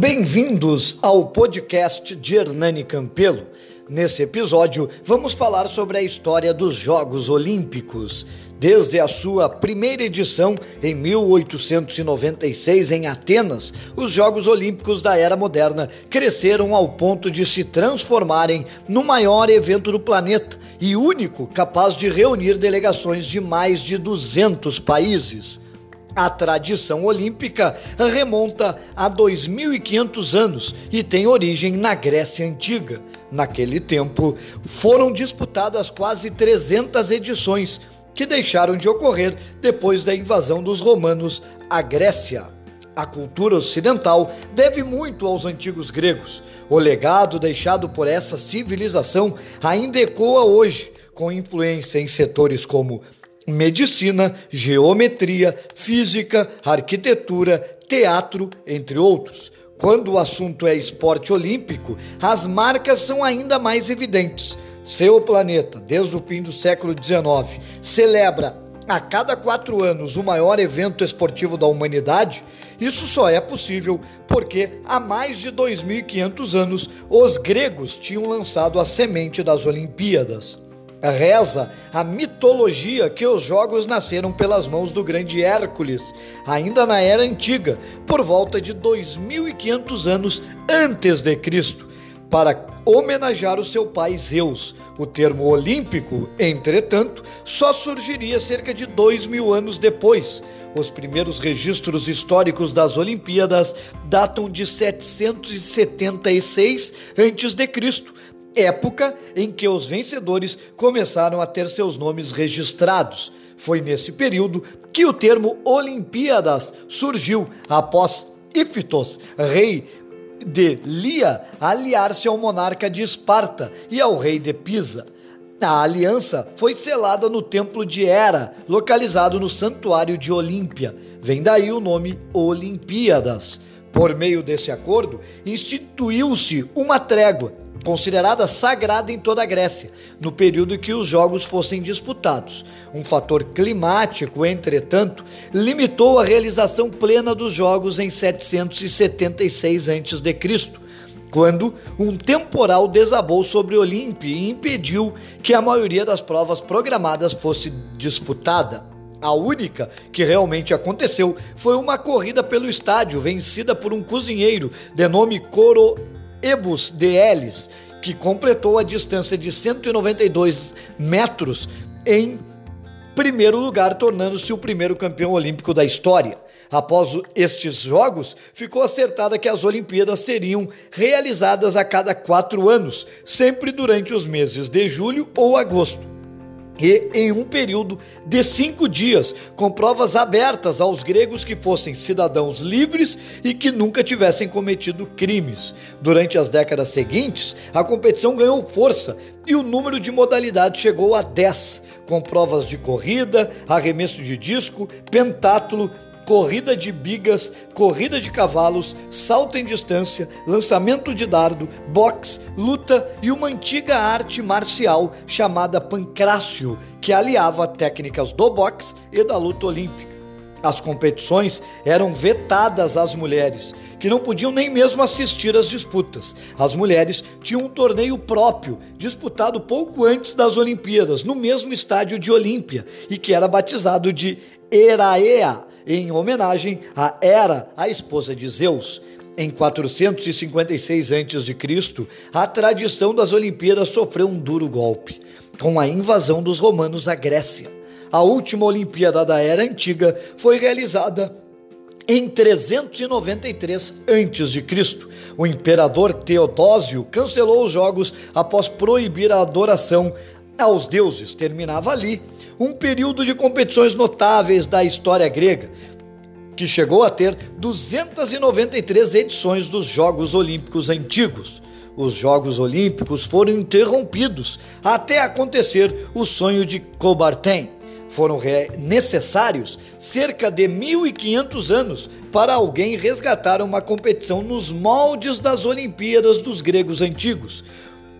Bem-vindos ao podcast de Hernani Campelo. Nesse episódio, vamos falar sobre a história dos Jogos Olímpicos. Desde a sua primeira edição em 1896 em Atenas, os Jogos Olímpicos da Era Moderna cresceram ao ponto de se transformarem no maior evento do planeta e único capaz de reunir delegações de mais de 200 países. A tradição olímpica remonta a 2.500 anos e tem origem na Grécia Antiga. Naquele tempo, foram disputadas quase 300 edições que deixaram de ocorrer depois da invasão dos romanos à Grécia. A cultura ocidental deve muito aos antigos gregos. O legado deixado por essa civilização ainda ecoa hoje, com influência em setores como medicina, geometria, física, arquitetura, teatro, entre outros. Quando o assunto é esporte olímpico, as marcas são ainda mais evidentes. Seu planeta, desde o fim do século XIX, celebra a cada quatro anos o maior evento esportivo da humanidade, isso só é possível porque há mais de 2.500 anos os gregos tinham lançado a semente das Olimpíadas. Reza a mitologia que os jogos nasceram pelas mãos do grande Hércules, ainda na era antiga, por volta de 2.500 anos antes de Cristo para homenagear o seu pai Zeus. O termo olímpico, entretanto, só surgiria cerca de dois mil anos depois. Os primeiros registros históricos das Olimpíadas datam de 776 a.C., época em que os vencedores começaram a ter seus nomes registrados. Foi nesse período que o termo Olimpíadas surgiu após Ífitos, rei de Lia aliar-se ao monarca de Esparta e ao rei de Pisa. A aliança foi selada no templo de Hera, localizado no santuário de Olímpia. Vem daí o nome Olimpíadas. Por meio desse acordo, instituiu-se uma trégua considerada sagrada em toda a Grécia, no período em que os jogos fossem disputados. Um fator climático, entretanto, limitou a realização plena dos jogos em 776 a.C., quando um temporal desabou sobre Olímpia e impediu que a maioria das provas programadas fosse disputada. A única que realmente aconteceu foi uma corrida pelo estádio, vencida por um cozinheiro de nome Coro Ebus de Elis, que completou a distância de 192 metros em primeiro lugar, tornando-se o primeiro campeão olímpico da história. Após estes jogos, ficou acertada que as Olimpíadas seriam realizadas a cada quatro anos, sempre durante os meses de julho ou agosto e em um período de cinco dias, com provas abertas aos gregos que fossem cidadãos livres e que nunca tivessem cometido crimes. Durante as décadas seguintes, a competição ganhou força e o número de modalidades chegou a 10, com provas de corrida, arremesso de disco, pentátulo, corrida de bigas, corrida de cavalos, salto em distância, lançamento de dardo, boxe, luta e uma antiga arte marcial chamada pancrácio, que aliava técnicas do boxe e da luta olímpica. As competições eram vetadas às mulheres, que não podiam nem mesmo assistir às disputas. As mulheres tinham um torneio próprio, disputado pouco antes das Olimpíadas, no mesmo estádio de Olímpia, e que era batizado de Eraea, em homenagem a Hera, a esposa de Zeus. Em 456 a.C., a tradição das Olimpíadas sofreu um duro golpe, com a invasão dos romanos à Grécia. A última Olimpíada da Era Antiga foi realizada em 393 a.C., o imperador Teodósio cancelou os jogos após proibir a adoração aos deuses. Terminava ali um período de competições notáveis da história grega, que chegou a ter 293 edições dos Jogos Olímpicos antigos. Os Jogos Olímpicos foram interrompidos até acontecer o sonho de Coubertin. Foram necessários cerca de 1500 anos para alguém resgatar uma competição nos moldes das Olimpíadas dos gregos antigos.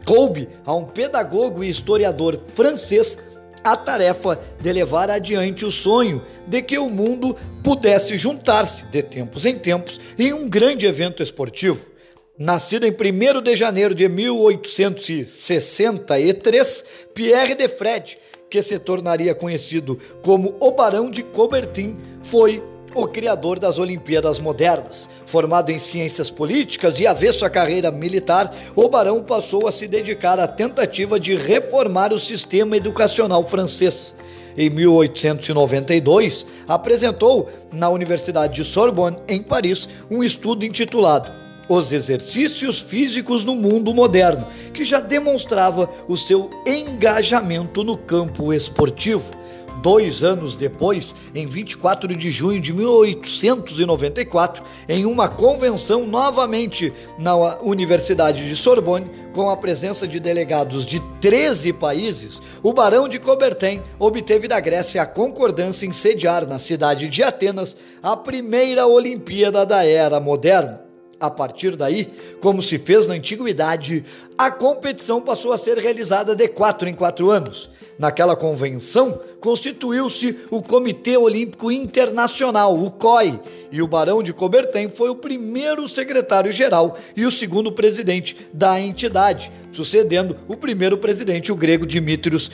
Coube a um pedagogo e historiador francês a tarefa de levar adiante o sonho de que o mundo pudesse juntar-se, de tempos em tempos, em um grande evento esportivo. Nascido em 1 de janeiro de 1863, Pierre de Fred, que se tornaria conhecido como o Barão de Coubertin, foi o criador das Olimpíadas Modernas. Formado em ciências políticas e avesso à carreira militar, o Barão passou a se dedicar à tentativa de reformar o sistema educacional francês. Em 1892, apresentou na Universidade de Sorbonne, em Paris, um estudo intitulado Os Exercícios Físicos no Mundo Moderno, que já demonstrava o seu engajamento no campo esportivo. Dois anos depois, em 24 de junho de 1894, em uma convenção novamente na Universidade de Sorbonne, com a presença de delegados de 13 países, o Barão de Coubertin obteve da Grécia a concordância em sediar na cidade de Atenas a primeira Olimpíada da Era Moderna. A partir daí, como se fez na antiguidade, a competição passou a ser realizada de quatro em quatro anos. Naquela convenção, constituiu-se o Comitê Olímpico Internacional, o COI, e o Barão de Coubertin foi o primeiro secretário-geral e o segundo presidente da entidade, sucedendo o primeiro presidente, o grego Dimitrios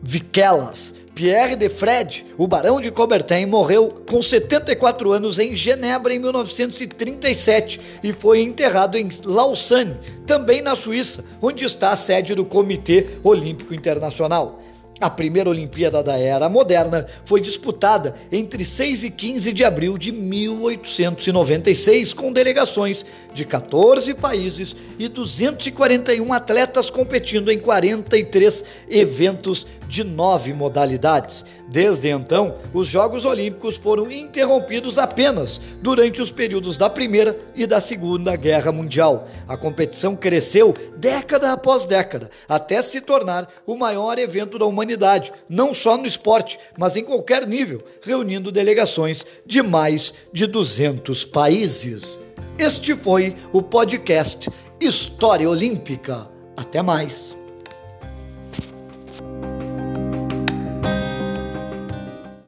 Vikelas. Pierre de Fred, o barão de Coubertin, morreu com 74 anos em Genebra em 1937 e foi enterrado em Lausanne, também na Suíça, onde está a sede do Comitê Olímpico Internacional. A primeira Olimpíada da Era Moderna foi disputada entre 6 e 15 de abril de 1896, com delegações de 14 países e 241 atletas competindo em 43 eventos de nove modalidades. Desde então, os Jogos Olímpicos foram interrompidos apenas durante os períodos da Primeira e da Segunda Guerra Mundial. A competição cresceu década após década, até se tornar o maior evento da humanidade, não só no esporte, mas em qualquer nível, reunindo delegações de mais de 200 países. Este foi o podcast História Olímpica. Até mais.